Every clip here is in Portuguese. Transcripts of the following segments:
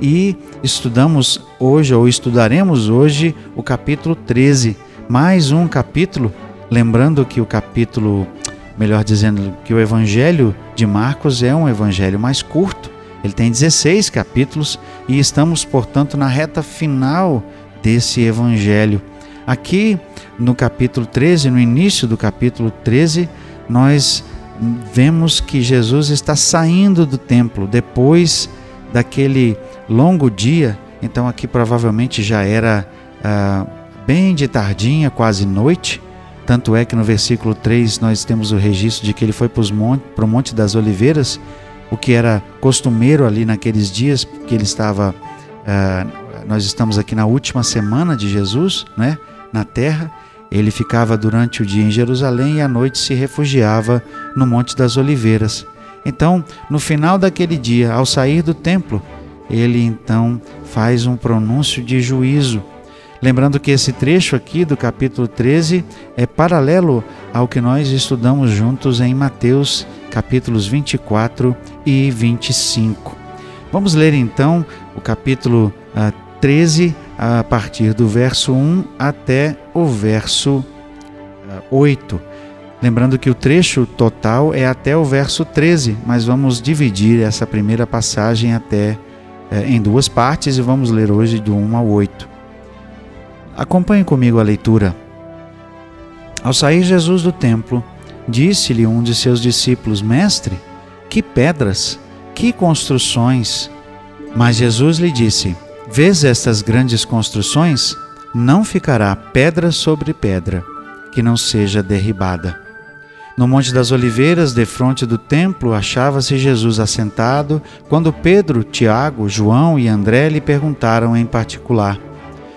e estudamos hoje, ou estudaremos hoje, o capítulo 13. Mais um capítulo, lembrando que o capítulo, melhor dizendo, que o Evangelho de Marcos é um evangelho mais curto. Ele tem 16 capítulos e estamos, portanto, na reta final desse evangelho. Aqui no capítulo 13, no início do capítulo 13, nós vemos que Jesus está saindo do templo depois daquele longo dia, então aqui provavelmente já era ah, bem de tardinha, quase noite. Tanto é que no versículo 3 nós temos o registro de que ele foi para, o Monte das Oliveiras, o que era costumeiro ali naqueles dias, porque ele estava. Ah, nós estamos aqui na última semana de Jesus, né, na terra. Ele ficava durante o dia em Jerusalém e à noite se refugiava no Monte das Oliveiras. Então, no final daquele dia, ao sair do templo, ele então faz um pronúncio de juízo. Lembrando que esse trecho aqui do capítulo 13 é paralelo ao que nós estudamos juntos em Mateus, capítulos 24 e 25. Vamos ler então o capítulo 13 ah, a partir do verso 1 até o verso 8. Ah, Lembrando que o trecho total é até o verso 13, mas vamos dividir essa primeira passagem até é, em duas partes e vamos ler hoje do 1 ao 8. Acompanhe comigo a leitura. Ao sair Jesus do templo, disse-lhe um de seus discípulos: Mestre, que pedras, que construções! Mas Jesus lhe disse: Vês estas grandes construções? Não ficará pedra sobre pedra que não seja derribada. No Monte das Oliveiras, defronte do templo, achava-se Jesus assentado, quando Pedro, Tiago, João e André lhe perguntaram em particular: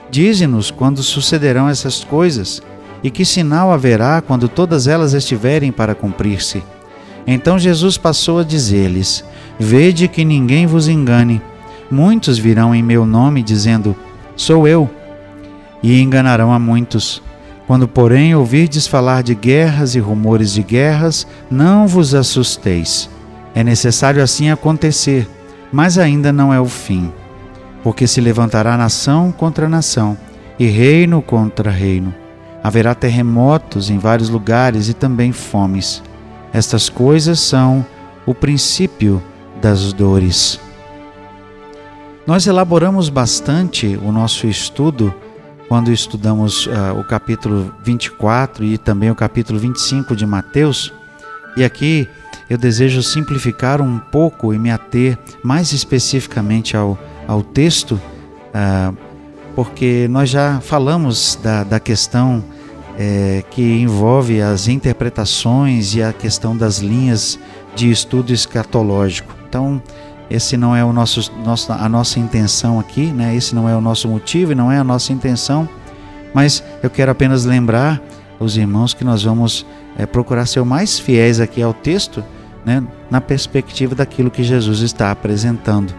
Dize-nos quando sucederão essas coisas, e que sinal haverá quando todas elas estiverem para cumprir-se. Então Jesus passou a dizer-lhes: Vede que ninguém vos engane. Muitos virão em meu nome, dizendo: Sou eu, e enganarão a muitos. Quando, porém, ouvirdes falar de guerras e rumores de guerras, não vos assusteis. É necessário assim acontecer, mas ainda não é o fim. Porque se levantará nação contra nação e reino contra reino. Haverá terremotos em vários lugares e também fomes. Estas coisas são o princípio das dores. Nós elaboramos bastante o nosso estudo quando estudamos uh, o capítulo 24 e também o capítulo 25 de Mateus. E aqui eu desejo simplificar um pouco e me ater mais especificamente ao, ao texto, uh, porque nós já falamos da, da questão é, que envolve as interpretações e a questão das linhas de estudo escatológico. Então, esse não é o nosso, nosso, a nossa intenção aqui, né? Esse não é o nosso motivo e não é a nossa intenção. Mas eu quero apenas lembrar os irmãos que nós vamos é, procurar ser o mais fiéis aqui ao texto, né? Na perspectiva daquilo que Jesus está apresentando.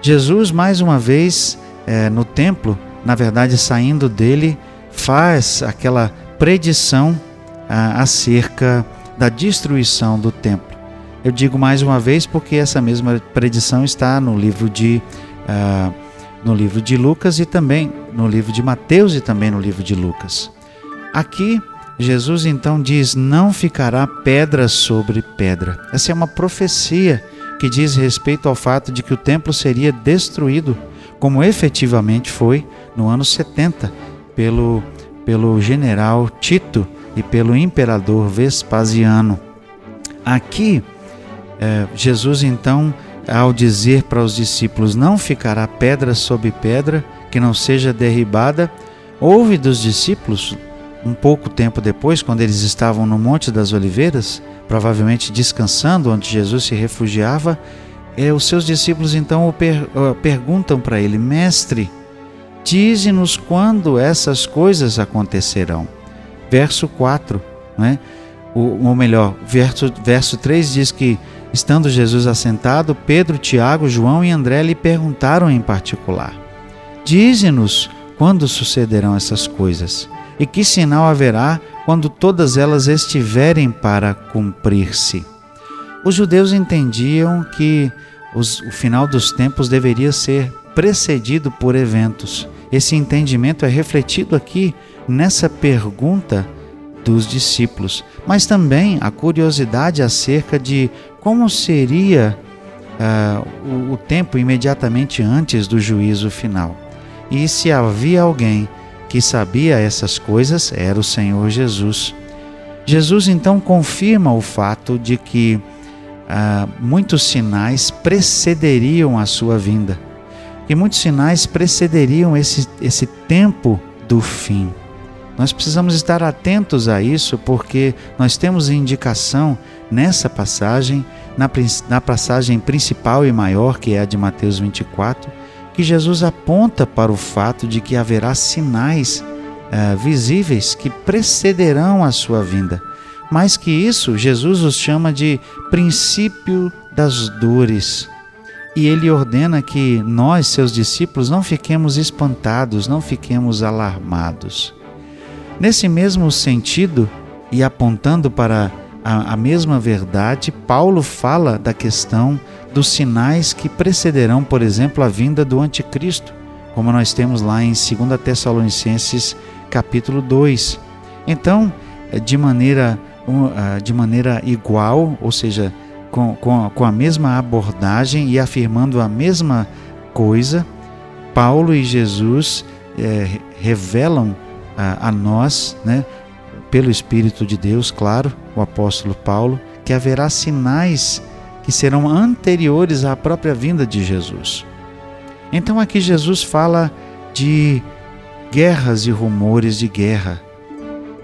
Jesus mais uma vez é, no templo, na verdade saindo dele, faz aquela predição ah, acerca da destruição do templo. Eu digo mais uma vez porque essa mesma predição está no livro de uh, no livro de Lucas e também no livro de Mateus e também no livro de Lucas. Aqui Jesus então diz: não ficará pedra sobre pedra. Essa é uma profecia que diz respeito ao fato de que o templo seria destruído, como efetivamente foi no ano 70 pelo pelo general Tito e pelo imperador Vespasiano. Aqui é, Jesus então, ao dizer para os discípulos: Não ficará pedra sobre pedra que não seja derribada, houve dos discípulos, um pouco tempo depois, quando eles estavam no Monte das Oliveiras, provavelmente descansando onde Jesus se refugiava, é, os seus discípulos então per, perguntam para ele: Mestre, dize-nos quando essas coisas acontecerão. Verso 4, né? ou, ou melhor, verso, verso 3 diz que, estando Jesus assentado, Pedro, Tiago, João e André lhe perguntaram em particular: Dize-nos quando sucederão essas coisas e que sinal haverá quando todas elas estiverem para cumprir-se. Os judeus entendiam que os, o final dos tempos deveria ser precedido por eventos. Esse entendimento é refletido aqui nessa pergunta dos discípulos, mas também a curiosidade acerca de como seria uh, o, o tempo imediatamente antes do juízo final. E se havia alguém que sabia essas coisas, era o Senhor Jesus. Jesus então confirma o fato de que uh, muitos sinais precederiam a sua vinda, que muitos sinais precederiam esse, esse tempo do fim. Nós precisamos estar atentos a isso porque nós temos indicação nessa passagem, na, na passagem principal e maior, que é a de Mateus 24, que Jesus aponta para o fato de que haverá sinais uh, visíveis que precederão a sua vinda. Mais que isso, Jesus os chama de princípio das dores. E ele ordena que nós, seus discípulos, não fiquemos espantados, não fiquemos alarmados. Nesse mesmo sentido, e apontando para a, a, mesma verdade, Paulo fala da questão dos sinais que precederão, por exemplo, a vinda do anticristo, como nós temos lá em 2 Tessalonicenses capítulo 2. Então, eh, de maneira, ah, de maneira igual, ou seja, com, com, com a mesma abordagem e afirmando a mesma coisa, Paulo e Jesus é, revelam a, a nós, né, pelo Espírito de Deus, claro, o apóstolo Paulo, que haverá sinais que serão anteriores à própria vinda de Jesus. Então aqui Jesus fala de guerras e rumores de guerra.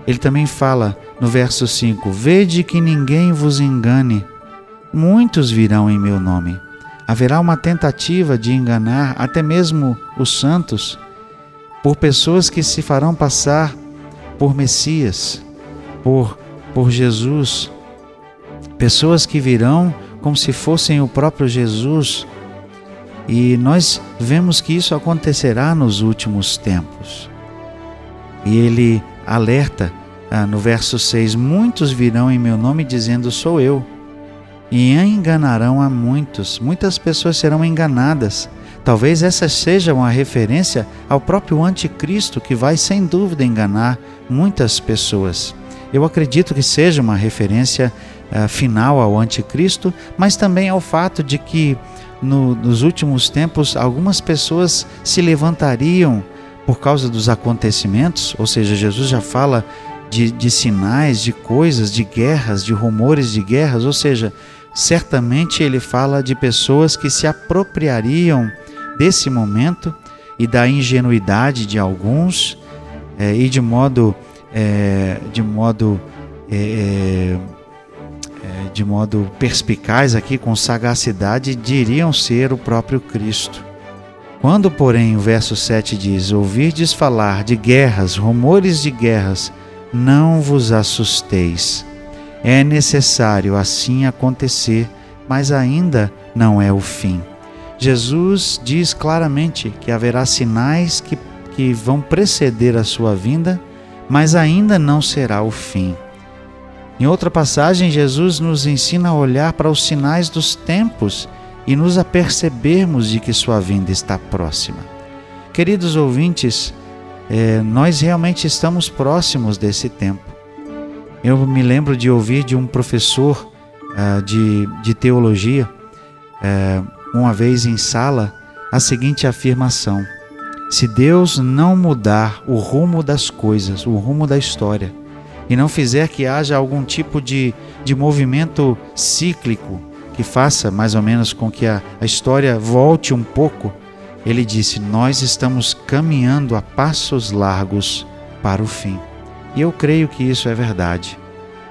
Ele também fala no verso 5: Vede que ninguém vos engane, muitos virão em meu nome. Haverá uma tentativa de enganar até mesmo os santos por pessoas que se farão passar por Messias, por, por Jesus, pessoas que virão como se fossem o próprio Jesus. E nós vemos que isso acontecerá nos últimos tempos. E ele alerta ah, no verso 6: Muitos virão em meu nome dizendo: Sou eu. E enganarão a muitos. Muitas pessoas serão enganadas Talvez essa seja uma referência ao próprio anticristo que vai sem dúvida enganar muitas pessoas. Eu acredito que seja uma referência uh, final ao anticristo, mas também ao fato de que no, nos últimos tempos algumas pessoas se levantariam por causa dos acontecimentos, ou seja, Jesus já fala de, de sinais, de coisas, de guerras, de rumores de guerras, ou seja, certamente ele fala de pessoas que se apropriariam desse momento e da ingenuidade de alguns é, e de modo é, de modo é, de modo perspicaz aqui com sagacidade diriam ser o próprio Cristo. Quando, porém, o verso 7 diz: Ouvirdes falar de guerras, rumores de guerras, não vos assusteis. É necessário assim acontecer, mas ainda não é o fim. Jesus diz claramente que haverá sinais que, que vão preceder a sua vinda, mas ainda não será o fim. Em outra passagem, Jesus nos ensina a olhar para os sinais dos tempos e nos apercebermos de que sua vinda está próxima. Queridos ouvintes, é, nós realmente estamos próximos desse tempo. Eu me lembro de ouvir de um professor uh, de, de teologia, uh, uma vez em sala a seguinte afirmação: Se Deus não mudar o rumo das coisas, o rumo da história, e não fizer que haja algum tipo de, de movimento cíclico que faça mais ou menos com que a, a história volte um pouco, ele disse: Nós estamos caminhando a passos largos para o fim. E eu creio que isso é verdade.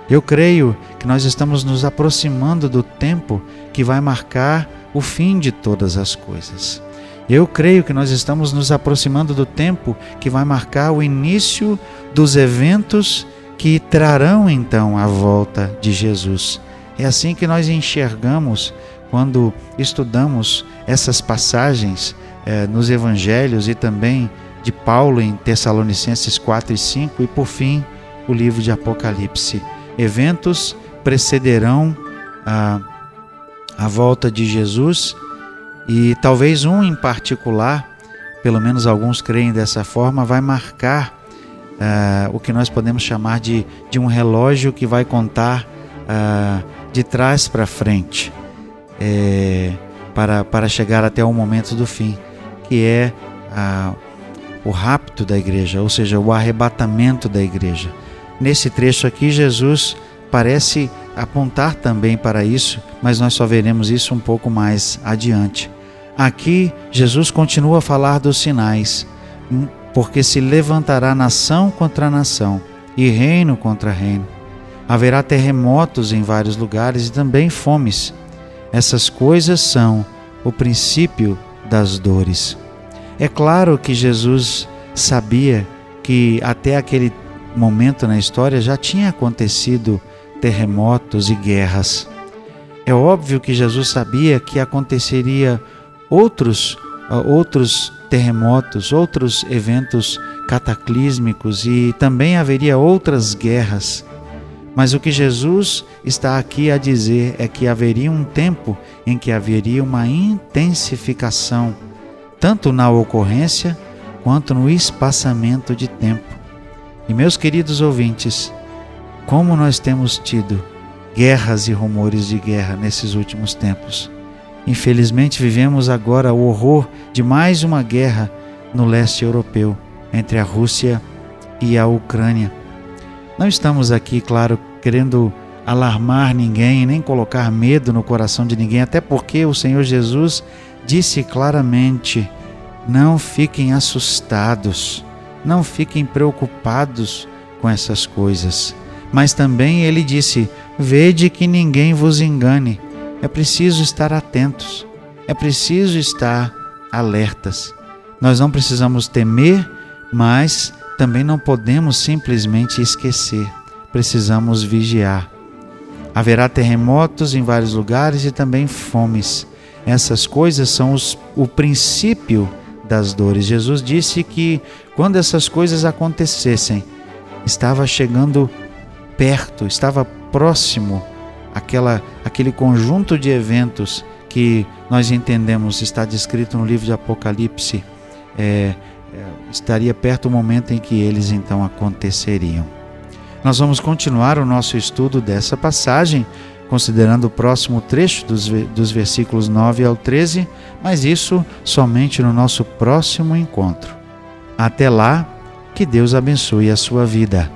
Eu creio que nós estamos nos aproximando do tempo que vai marcar o fim de todas as coisas. Eu creio que nós estamos nos aproximando do tempo que vai marcar o início dos eventos que trarão então a volta de Jesus. É assim que nós enxergamos quando estudamos essas passagens eh, nos evangelhos e também de Paulo em Tessalonicenses 4 e 5 e por fim o livro de Apocalipse. Eventos precederão a, a volta de Jesus e talvez um em particular, pelo menos alguns creem dessa forma, vai marcar uh, o que nós podemos chamar de, de um relógio que vai contar uh, de trás para frente, é, para, para chegar até o momento do fim, que é uh, o rapto da igreja, ou seja, o arrebatamento da igreja. Nesse trecho aqui, Jesus parece apontar também para isso, mas nós só veremos isso um pouco mais adiante. Aqui, Jesus continua a falar dos sinais, porque se levantará nação contra nação e reino contra reino. Haverá terremotos em vários lugares e também fomes. Essas coisas são o princípio das dores. É claro que Jesus sabia que até aquele momento na história já tinha acontecido terremotos e guerras. É óbvio que Jesus sabia que aconteceria outros ah, outros terremotos, outros eventos cataclísmicos e também haveria outras guerras. Mas o que Jesus está aqui a dizer é que haveria um tempo em que haveria uma intensificação, tanto na ocorrência quanto no espaçamento de tempo. E meus queridos ouvintes, como nós temos tido guerras e rumores de guerra nesses últimos tempos. Infelizmente, vivemos agora o horror de mais uma guerra no leste europeu entre a Rússia e a Ucrânia. Não estamos aqui, claro, querendo alarmar ninguém, nem colocar medo no coração de ninguém, até porque o Senhor Jesus disse claramente: não fiquem assustados, não fiquem preocupados com essas coisas. Mas também ele disse: Vede que ninguém vos engane. É preciso estar atentos, é preciso estar alertas. Nós não precisamos temer, mas também não podemos simplesmente esquecer. Precisamos vigiar. Haverá terremotos em vários lugares e também fomes. Essas coisas são os, o princípio das dores. Jesus disse que quando essas coisas acontecessem, estava chegando perto, estava próximo aquela, aquele conjunto de eventos que nós entendemos está descrito no livro de Apocalipse, é, é, estaria perto o momento em que eles então aconteceriam. Nós vamos continuar o nosso estudo dessa passagem, considerando o próximo trecho dos, dos versículos 9 ao 13, mas isso somente no nosso próximo encontro. Até lá, que Deus abençoe a sua vida.